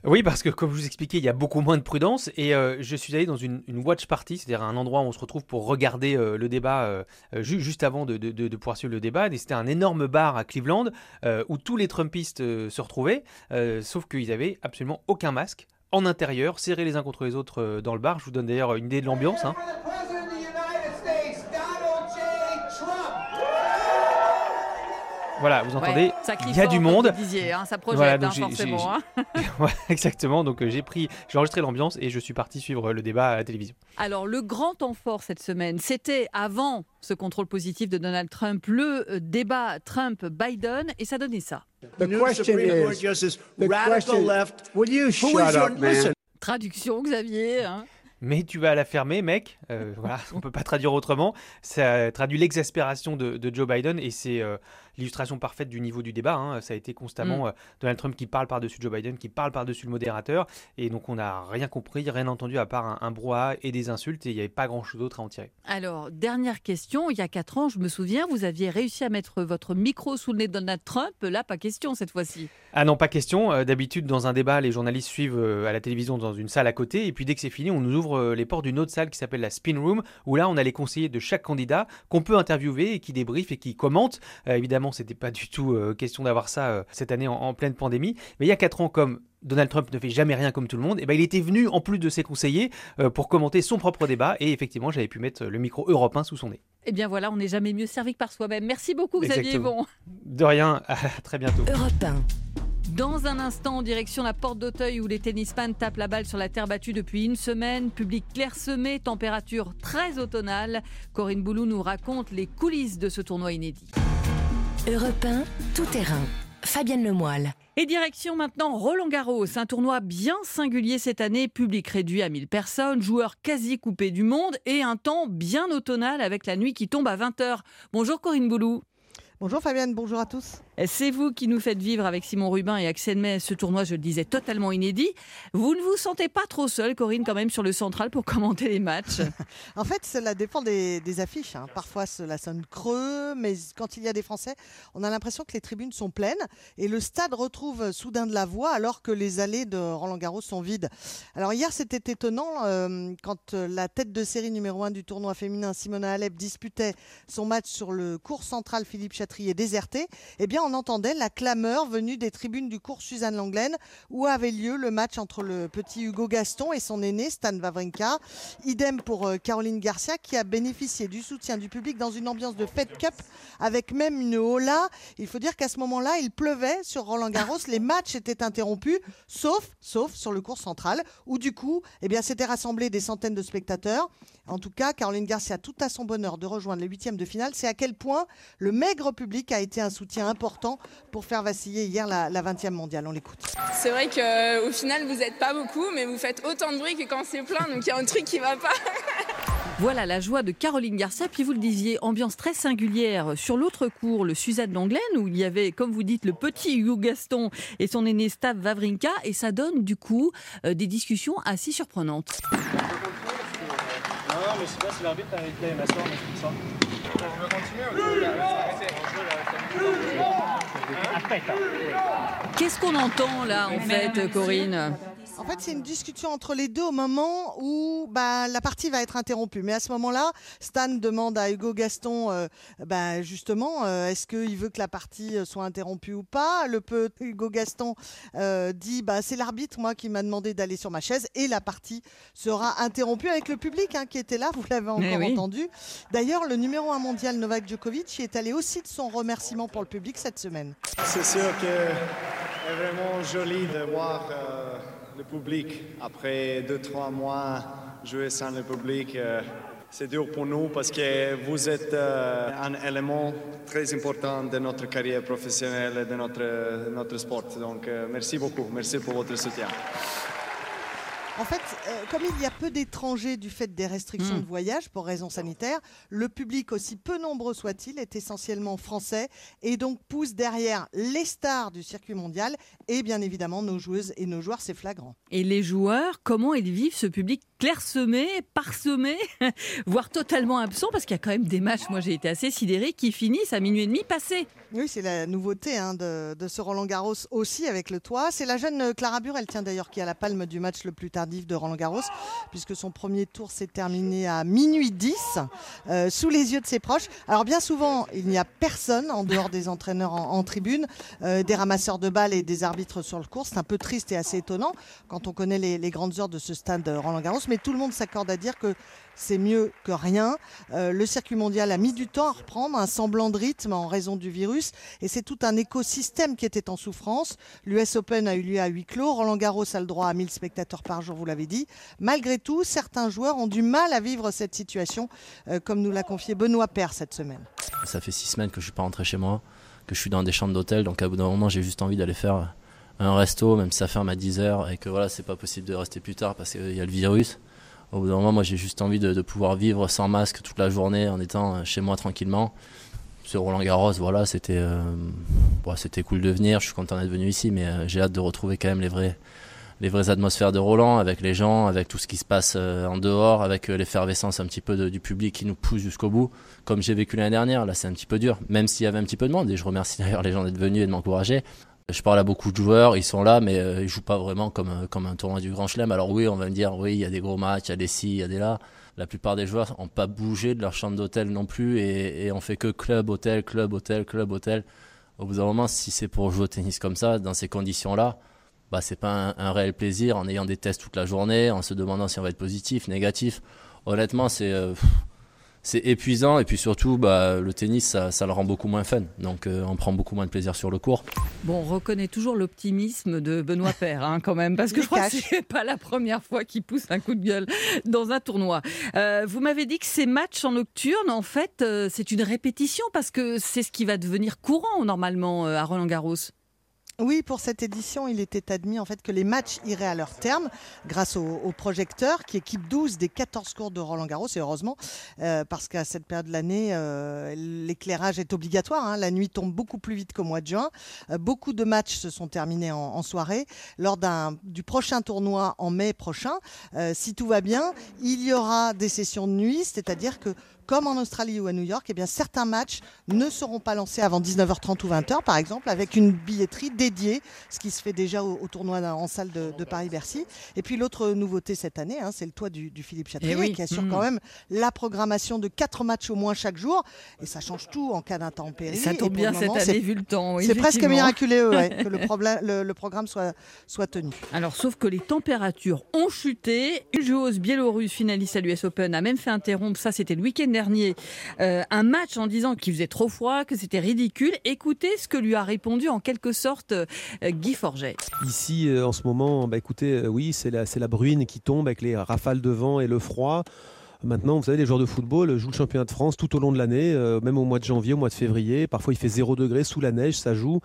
Oui, parce que comme je vous expliquais, il y a beaucoup moins de prudence. Et euh, je suis allé dans une, une watch party, c'est-à-dire un endroit où on se retrouve pour regarder euh, le débat euh, ju- juste avant de, de- de- de pouvoir suivre le débat. Et c'était un énorme bar à Cleveland euh, où tous les Trumpistes euh, se retrouvaient, euh, sauf qu'ils avaient absolument aucun masque. En intérieur, serrés les uns contre les autres euh, dans le bar. Je vous donne d'ailleurs une idée de l'ambiance. hein. Voilà, vous entendez, Ouais, il y a du monde. disiez, hein, ça projette, Voilà, hein, donc j'ai- forcément, hein. Ouais, exactement. Donc euh, j'ai pris, j'ai enregistré l'ambiance et je suis parti suivre le débat à la télévision. Alors, le grand temps fort cette semaine, c'était avant ce contrôle positif de Donald Trump, le euh, débat Trump-Biden, et ça donnait ça. The question is, the question, will you shut up, man? Traduction, Xavier. hein. Mais tu vas la fermer, mec. Euh, voilà, on peut pas traduire autrement. Ça traduit l'exaspération de, de Joe Biden et c'est euh, l'illustration parfaite du niveau du débat. hein. Ça a été constamment Mm. euh, Donald Trump qui parle par-dessus Joe Biden, qui parle par-dessus le modérateur. Et donc on n'a rien compris, rien entendu à part un, un brouhaha et des insultes et il n'y avait pas grand-chose d'autre à en tirer. Alors, dernière question. Il y a quatre ans, je me souviens, vous aviez réussi à mettre votre micro sous le nez de Donald Trump. Là, pas question cette fois-ci. Ah non, pas question. Euh, D'habitude, dans un débat, les journalistes suivent euh, à la télévision dans une salle à côté. Et puis dès que c'est fini, on nous ouvre les portes d'une autre salle qui s'appelle la Spin Room, où là, on a les conseillers de chaque candidat qu'on peut interviewer et qui débriefent et qui commentent. Euh, évidemment, c'était pas du tout euh, question d'avoir ça euh, cette année en, en pleine pandémie. Mais il y a quatre ans, comme Donald Trump ne fait jamais rien comme tout le monde, et ben il était venu en plus de ses conseillers euh, pour commenter son propre débat. Et effectivement, j'avais pu mettre le micro européen sous son nez. Eh bien voilà, on n'est jamais mieux servi que par soi-même. Merci beaucoup, Xavier Exactement. Yvon. De rien, à très bientôt. Dans un instant, en direction la porte d'Auteuil où les tennisman tapent la balle sur la terre battue depuis une semaine. Public clairsemé, température très automnale. Corinne Boulou nous raconte les coulisses de ce tournoi inédit. Europe 1, tout terrain. Fabienne Lemoyle. Et direction maintenant Roland Garros, un tournoi bien singulier cette année, public réduit à 1000 personnes, joueurs quasi coupés du monde et un temps bien automnal avec la nuit qui tombe à 20h. Bonjour Corinne Boulou. Bonjour Fabienne, bonjour à tous. C'est vous qui nous faites vivre avec Simon Rubin et Axel May ce tournoi, je le disais, totalement inédit. Vous ne vous sentez pas trop seule, Corinne, quand même, sur le central pour commenter les matchs? En fait, cela dépend des, affiches. hein. Parfois, cela sonne creux, mais quand il y a des Français, on a l'impression que les tribunes sont pleines et le stade retrouve soudain de la voix alors que les allées de Roland Garros sont vides. Alors hier, c'était étonnant euh, quand la tête de série numéro 1 du tournoi féminin, Simona Alep, disputait son match sur le cours central Philippe Chatrier déserté. Eh bien, on entendait la clameur venue des tribunes du cours Suzanne Langlaine où avait lieu le match entre le petit Hugo Gaston et son aîné Stan Wawrinka. Idem pour euh, Caroline Garcia qui a bénéficié du soutien du public dans une ambiance de Fed Cup avec même une hola. Il faut dire qu'à ce moment-là, il pleuvait sur Roland Garros, les matchs étaient interrompus, sauf, sauf sur le cours central où du coup, eh bien, s'étaient rassemblés des centaines de spectateurs. En tout cas, Caroline Garcia, tout à son bonheur de rejoindre les huitièmes de finale, c'est à quel point le maigre public a été un soutien important pour faire vaciller hier la, la 20e mondiale. On l'écoute. C'est vrai qu'au final, vous n'êtes pas beaucoup, mais vous faites autant de bruit que quand c'est plein, donc il y a un truc qui va pas. Voilà la joie de Caroline Garcia. Puis vous le disiez, ambiance très singulière sur l'autre cours, le Suzanne Langlaine, où il y avait, comme vous dites, le petit Hugo Gaston et son aîné Stav Wawrinka. Et ça donne du coup euh, des discussions assez surprenantes. Non, mais je sais pas si l'arbitre a été m'asseoir, mais je ça. On veut continuer Qu'est-ce qu'on entend là, en fait, Corinne? En fait, c'est une discussion entre les deux au moment où bah, la partie va être interrompue. Mais à ce moment-là, Stan demande à Hugo Gaston, euh, bah, justement, euh, est-ce qu'il veut que la partie euh, soit interrompue ou pas? Le peu Hugo Gaston euh, dit, bah, c'est l'arbitre, moi, qui m'a demandé d'aller sur ma chaise. Et la partie sera interrompue avec le public hein, qui était là, vous l'avez encore Eh oui. entendu. D'ailleurs, le numéro 1 mondial Novak Djokovic y est allé aussi de son remerciement pour le public cette semaine. C'est sûr que c'est vraiment joli de voir euh, le public après deux, trois mois jouer sans le public. euh, c'est dur pour nous parce que vous êtes euh, un élément très important de notre carrière professionnelle et de notre, notre sport. Donc euh, merci beaucoup, merci pour votre soutien. En fait, euh, comme il y a peu d'étrangers du fait des restrictions Hmm. de voyage pour raisons sanitaires, le public, aussi peu nombreux soit-il, est essentiellement français et donc pousse derrière les stars du circuit mondial et bien évidemment nos joueuses et nos joueurs, c'est flagrant. Et les joueurs, comment ils vivent ce public clairsemé, parsemé, voire totalement absent Parce qu'il y a quand même des matchs, moi j'ai été assez sidéré, qui finissent à minuit et demi passé. Oui, c'est la nouveauté hein, de, ce Roland Garros aussi avec le toit. C'est la jeune Clara Burel, tiens d'ailleurs, qui a la palme du match le plus tardif de Roland Garros, puisque son premier tour s'est terminé à minuit 10, euh, sous les yeux de ses proches. Alors bien souvent, il n'y a personne en dehors des entraîneurs en, en tribune, euh, des ramasseurs de balles et des arbitres sur le cours. C'est un peu triste et assez étonnant quand on connaît les, les grandes heures de ce stade euh, Roland Garros, mais tout le monde s'accorde à dire que c'est mieux que rien. Euh, le circuit mondial a mis du temps à reprendre un semblant de rythme en raison du virus et c'est tout un écosystème qui était en souffrance. L'US Open a eu lieu à huis clos. Roland Garros a le droit à 1000 spectateurs par jour, vous l'avez dit. Malgré tout, certains joueurs ont du mal à vivre cette situation, euh, comme nous l'a confié Benoît Père cette semaine. Ça fait six semaines que je suis pas rentré chez moi, que je suis dans des chambres d'hôtel, donc à bout d'un moment j'ai juste envie d'aller faire un resto, même si ça ferme à 10h et que voilà, c'est pas possible de rester plus tard parce qu'il y a le virus. Au bout d'un moment, moi j'ai juste envie de, pouvoir vivre sans masque toute la journée en étant euh, chez moi tranquillement. Ce Roland Garros, voilà, c'était euh, bon, c'était cool de venir, je suis content d'être venu ici, mais euh, j'ai hâte de retrouver quand même les vrais les vraies atmosphères de Roland, avec les gens, avec tout ce qui se passe en dehors, avec l'effervescence un petit peu du public qui nous pousse jusqu'au bout, comme j'ai vécu l'année dernière. Là, c'est un petit peu dur, même s'il y avait un petit peu de monde. Et je remercie d'ailleurs les gens d'être venus et de m'encourager. Je parle à beaucoup de joueurs, ils sont là, mais euh, ils jouent pas vraiment comme, euh, comme un tournoi du Grand Chelem. Alors oui, on va me dire, oui, il y a des gros matchs, il y a des ci, il y a des là. La plupart des joueurs n'ont pas bougé de leur chambre d'hôtel non plus et, et on fait que club, hôtel, club, hôtel, club, hôtel. Au bout d'un moment, si c'est pour jouer au tennis comme ça, dans ces conditions-là, bah, c'est pas un, réel plaisir en ayant des tests toute la journée, en se demandant si on va être positif, négatif. Honnêtement, c'est euh, c'est épuisant et puis surtout, bah, le tennis, ça, ça le rend beaucoup moins fun. Donc, euh, on prend beaucoup moins de plaisir sur le court. Bon, on reconnaît toujours l'optimisme de Benoît Père, hein, quand même, parce que je crois que c'est pas la première fois qu'il pousse un coup de gueule dans un tournoi. Euh, vous m'avez dit que ces matchs en nocturne, en fait, euh, c'est une répétition parce que c'est ce qui va devenir courant normalement euh, à Roland Garros. Oui, pour cette édition, il était admis en fait que les matchs iraient à leur terme grâce au, au projecteur qui équipe 12 des 14 cours de Roland Garros et heureusement euh, parce qu'à cette période de l'année, euh, l'éclairage est obligatoire. hein. La nuit tombe beaucoup plus vite qu'au mois de juin. Euh, beaucoup de matchs se sont terminés en, en soirée. Lors du prochain tournoi en mai prochain, si tout va bien, il y aura des sessions de nuit, c'est-à-dire que comme en Australie ou à New York, eh bien, certains matchs ne seront pas lancés avant 19h30 ou 20h, par exemple, avec une billetterie dédiée, ce qui se fait déjà au, au tournoi en salle de, de Paris-Bercy. Et puis l'autre nouveauté cette année, hein, c'est le toit du, du Philippe Chatrier, Eh oui. qui assure Mm. quand même la programmation de quatre matchs au moins chaque jour. Et ça change tout en cas d'intempérie. Ça tombe bien cette année, vu le temps. oui, C'est presque miraculeux ouais, que le, problème- le- le programme soit, soit tenu. Alors, sauf que les températures ont chuté. Une joueuse biélorusse finaliste à l'US Open a même fait interrompre, ça c'était le week-end euh, un match en disant qu'il faisait trop froid, que c'était ridicule. Écoutez ce que lui a répondu en quelque sorte euh, Guy Forget. Ici, euh, en ce moment, bah, écoutez, oui, c'est la, la bruine qui tombe avec les rafales de vent et le froid. Maintenant, vous savez, les joueurs de football jouent le championnat de France tout au long de l'année, même au mois de janvier, au mois de février. Parfois, il fait 0 degré sous la neige, ça joue.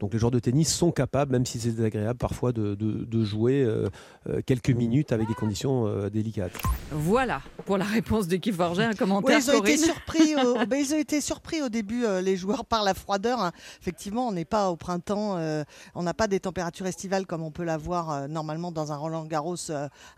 Donc les joueurs de tennis sont capables, même si c'est désagréable parfois, de, de- de jouer euh, euh, quelques minutes avec des conditions euh, délicates. Voilà pour la réponse de Guy un commentaire. ils, ont été surpris au, ben, ils ont été surpris au début, euh, les joueurs, par la froideur. hein. Effectivement, on n'est pas au printemps, euh, on n'a pas des températures estivales comme on peut l'avoir normalement dans un Roland Garros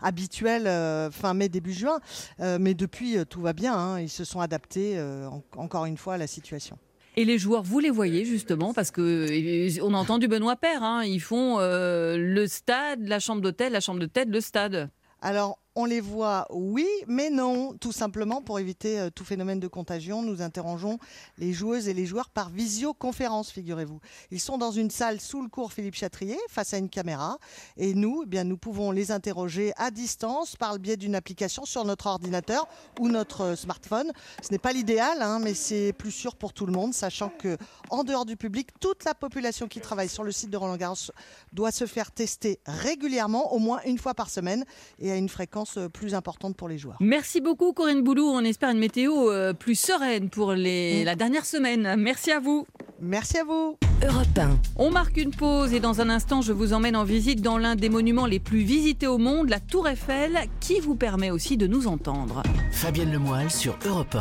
habituel fin mai, début juin. Mais depuis, tout va bien. hein. Ils se sont adaptés, en- encore une fois, à la situation. Et les joueurs, vous les voyez justement parce que on a entendu Benoît Père, hein, ils font le stade, la chambre d'hôtel, la chambre de tête, le stade. Alors, on les voit, oui, mais non. Tout simplement, pour éviter euh, tout phénomène de contagion, nous interrogeons les joueuses et les joueurs par visioconférence, figurez-vous. Ils sont dans une salle sous le cours Philippe Chatrier, face à une caméra. Et nous, eh bien, nous pouvons les interroger à distance par le biais d'une application sur notre ordinateur ou notre euh, smartphone. Ce n'est pas l'idéal, hein, mais c'est plus sûr pour tout le monde, sachant que en dehors du public, toute la population qui travaille sur le site de Roland Garros doit se faire tester régulièrement, au moins une fois par semaine, et à une fréquence euh, plus importante pour les joueurs. Merci beaucoup Corinne Boulou. On espère une météo euh, plus sereine pour les, mm. la dernière semaine. Merci à vous. Merci à vous. Europe On marque une pause et dans un instant, je vous emmène en visite dans l'un des monuments les plus visités au monde, la Tour Eiffel, qui vous permet aussi de nous entendre. Fabienne Lemoyle sur Europe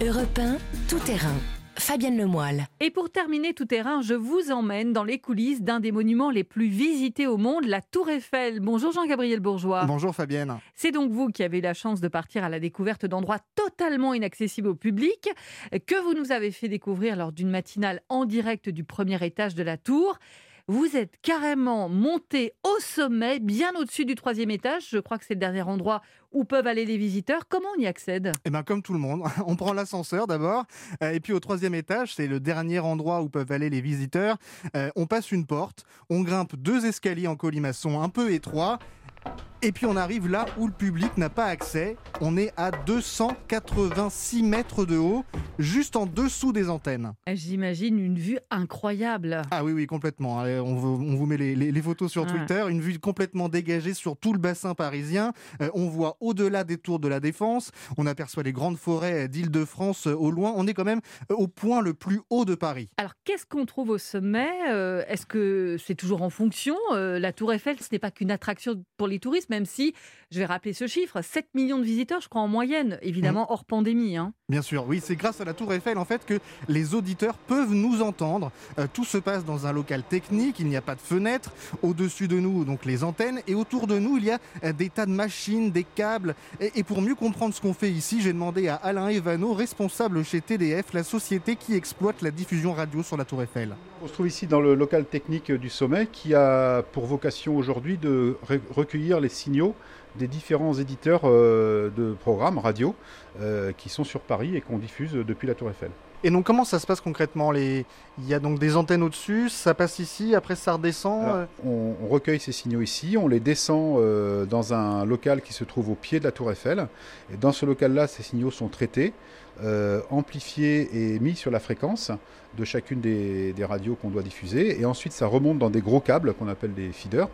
1. Europe 1, tout terrain. Fabienne Lemoyle. Et pour terminer tout terrain, je vous emmène dans les coulisses d'un des monuments les plus visités au monde, la Tour Eiffel. Bonjour Jean-Gabriel Bourgeois. Bonjour Fabienne. C'est donc vous qui avez eu la chance de partir à la découverte d'endroits totalement inaccessibles au public, que vous nous avez fait découvrir lors d'une matinale en direct du premier étage de la tour vous êtes carrément monté au sommet, bien au-dessus du troisième étage. Je crois que c'est le dernier endroit où peuvent aller les visiteurs. Comment on y accède? Eh bien, comme tout le monde, on prend l'ascenseur d'abord, euh, et puis au troisième étage, c'est le dernier endroit où peuvent aller les visiteurs. Euh, on passe une porte, on grimpe deux escaliers en colimaçon un peu étroits. Et puis on arrive là où le public n'a pas accès. On est à 286 mètres de haut, juste en dessous des antennes. J'imagine une vue incroyable. Ah oui, oui, complètement. On vous, met les, photos sur Twitter. Une vue complètement dégagée sur tout le bassin parisien. Euh, on voit au-delà des tours de la Défense. On aperçoit les grandes forêts d'Île-de-France euh, au loin. On est quand même euh, au point le plus haut de Paris. Alors qu'est-ce qu'on trouve au sommet? Est-ce que c'est toujours en fonction? La Tour Eiffel, ce n'est pas qu'une attraction pour les touristes même si, je vais rappeler ce chiffre, 7 millions de visiteurs, je crois, en moyenne, évidemment mmh. hors pandémie. Hein. Bien sûr, oui, c'est grâce à la Tour Eiffel, en fait, que les auditeurs peuvent nous entendre. Euh, tout se passe dans un local technique, il n'y a pas de fenêtre. Au-dessus de nous, donc les antennes, et autour de nous, il y a euh, des tas de machines, des câbles. Et, pour mieux comprendre ce qu'on fait ici, j'ai demandé à Alain Evano, responsable chez TDF, la société qui exploite la diffusion radio sur la Tour Eiffel. On se trouve ici dans le local technique du sommet qui a pour vocation aujourd'hui de recueillir les signaux des différents éditeurs euh, de programmes radio euh, qui sont sur Paris et qu'on diffuse depuis la Tour Eiffel. Et donc comment ça se passe concrètement Les... Il y a donc des antennes au-dessus, ça passe ici, après ça redescend euh on, recueille ces signaux ici, on les descend dans un local qui se trouve au pied de la Tour Eiffel. Et dans ce local-là, ces signaux sont traités, amplifiés et mis sur la fréquence de chacune des, des radios qu'on doit diffuser. Et ensuite, ça remonte dans des gros câbles qu'on appelle des feeders.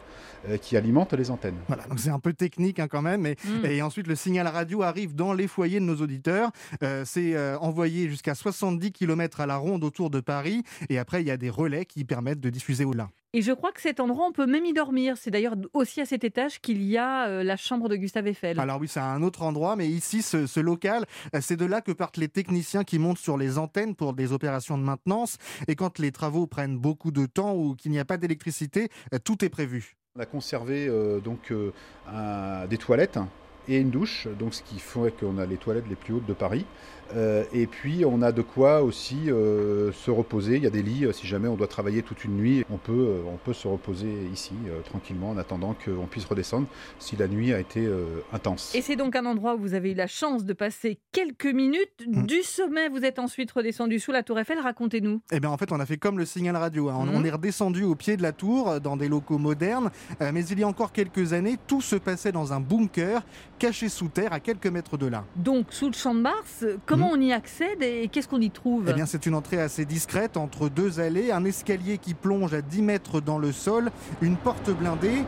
Euh, qui alimentent les antennes. Voilà, donc c'est un peu technique hein, quand même. Mm. Et ensuite, le signal radio arrive dans les foyers de nos auditeurs. Euh, c'est euh, envoyé jusqu'à 70 km à la ronde autour de Paris. Et après, il y a des relais qui permettent de diffuser au-delà. Et je crois que cet endroit, on peut même y dormir. C'est d'ailleurs aussi à cet étage qu'il y a la chambre de Gustave Eiffel. Alors oui, c'est un autre endroit, mais ici, ce, ce local, c'est de là que partent les techniciens qui montent sur les antennes pour des opérations de maintenance. Et quand les travaux prennent beaucoup de temps ou qu'il n'y a pas d'électricité, tout est prévu. On a conservé euh, donc euh, des toilettes et une douche, donc ce qui fait qu'on a les toilettes les plus hautes de Paris. Euh, et puis on a de quoi aussi euh, se reposer. Il y a des lits, euh, si jamais on doit travailler toute une nuit, on peut, on peut se reposer ici tranquillement en attendant qu'on puisse redescendre si la nuit a été intense. Et c'est donc un endroit où vous avez eu la chance de passer quelques minutes. Mmh. Du sommet, vous êtes ensuite redescendu sous la tour Eiffel. Racontez-nous. Eh bien en fait, on a fait comme le signal radio. Hein. On, mmh. est redescendu au pied de la tour dans des locaux modernes. mais il y a encore quelques années, tout se passait dans un bunker caché sous terre à quelques mètres de là. Donc sous le champ de Mars, comment Comment on y accède et qu'est-ce qu'on y trouve? Eh bien, c'est une entrée assez discrète entre deux allées, un escalier qui plonge à 10 mètres dans le sol, une porte blindée.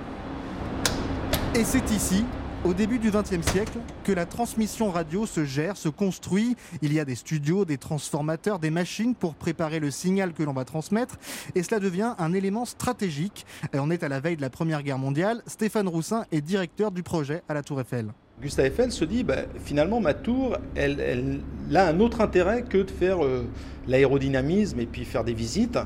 Et c'est ici, au début du XXe siècle, que la transmission radio se gère, se construit. Il y a des studios, des transformateurs, des machines pour préparer le signal que l'on va transmettre. Et cela devient un élément stratégique. On est à la veille de la Première Guerre mondiale. Stéphane Roussin est directeur du projet à la Tour Eiffel. Gustave Eiffel se dit bah, finalement ma tour, elle, a un autre intérêt que de faire euh, l'aérodynamisme et puis faire des visites.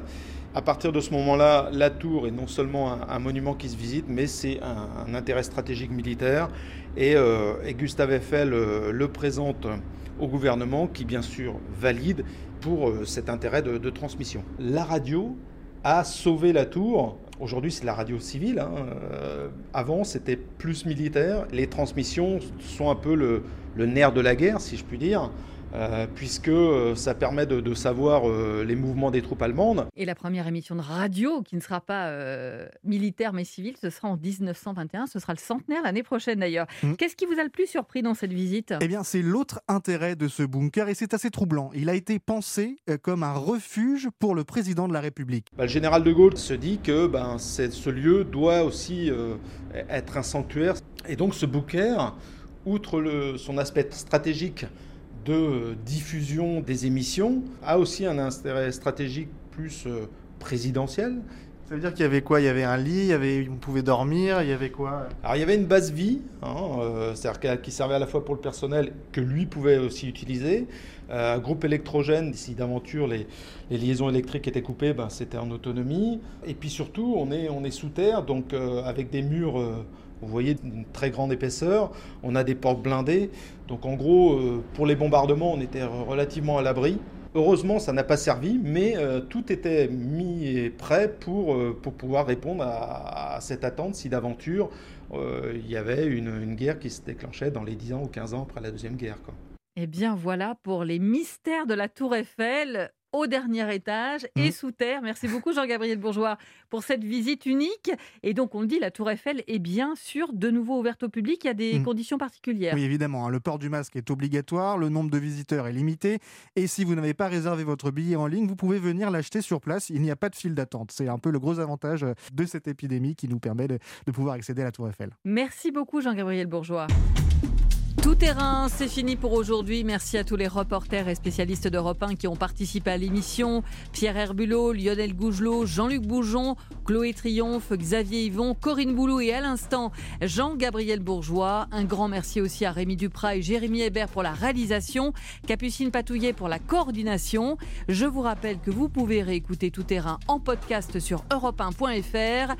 À partir de ce moment-là, la tour est non seulement un, monument qui se visite, mais c'est un, intérêt stratégique militaire. Et, euh, Gustave Eiffel euh, le présente au gouvernement qui bien sûr valide pour cet intérêt de, de transmission. La radio a sauvé la tour Aujourd'hui, c'est la radio civile. Hein. Euh, avant, c'était plus militaire. Les transmissions sont un peu le, le nerf de la guerre, si je puis dire. Euh, puisque euh, ça permet de, savoir euh, les mouvements des troupes allemandes. Et la première émission de radio, qui ne sera pas militaire mais civile, ce sera en 1921, ce sera le centenaire l'année prochaine d'ailleurs. Mmh. Qu'est-ce qui vous a le plus surpris dans cette visite? Eh bien, c'est l'autre intérêt de ce bunker et c'est assez troublant. Il a été pensé comme un refuge pour le président de la République. Bah, le général de Gaulle se dit que ben, ce lieu doit aussi être un sanctuaire. Et donc ce bunker, outre le, son aspect stratégique, de diffusion des émissions a aussi un intérêt stratégique plus euh, présidentiel. Ça veut dire qu'il y avait quoi? Il y avait un lit, il y avait, on pouvait dormir, il y avait quoi? Alors il y avait une base vie, hein, euh, c'est-à-dire qui servait à la fois pour le personnel que lui pouvait aussi utiliser. Euh, un groupe électrogène, si d'aventure les, liaisons électriques étaient coupées, ben, c'était en autonomie. Et puis surtout, on est, on est sous terre, donc avec des murs vous voyez d'une très grande épaisseur. On a des portes blindées. Donc en gros, euh, pour les bombardements, on était relativement à l'abri. Heureusement, ça n'a pas servi, mais euh, tout était mis et prêt pour, euh, pouvoir répondre à, cette attente si d'aventure il y avait une, guerre qui se déclenchait dans les 10 ans ou 15 ans après la Deuxième Guerre. Quoi. Eh bien voilà pour les mystères de la Tour Eiffel au dernier étage et mmh. sous terre. Merci beaucoup Jean-Gabriel Bourgeois pour cette visite unique. Et donc on le dit, la Tour Eiffel est bien sûr de nouveau ouverte au public. Il y a des mmh. conditions particulières. Oui, évidemment. Hein. Le port du masque est obligatoire, le nombre de visiteurs est limité. Et si vous n'avez pas réservé votre billet en ligne, vous pouvez venir l'acheter sur place. Il n'y a pas de file d'attente. C'est un peu le gros avantage de cette épidémie qui nous permet de, de pouvoir accéder à la Tour Eiffel. Merci beaucoup Jean-Gabriel Bourgeois. Tout terrain, c'est fini pour aujourd'hui. Merci à tous les reporters et spécialistes d'Europe 1 qui ont participé à l'émission. Pierre Herbulot, Lionel Gougelot, Jean-Luc Boujon, Chloé Triomphe, Xavier Yvon, Corinne Boulou et à l'instant Jean-Gabriel Bourgeois. Un grand merci aussi à Rémi Duprat et Jérémy Hébert pour la réalisation, Capucine Patouillet pour la coordination. Je vous rappelle que vous pouvez réécouter Tout terrain en podcast sur europe1.fr.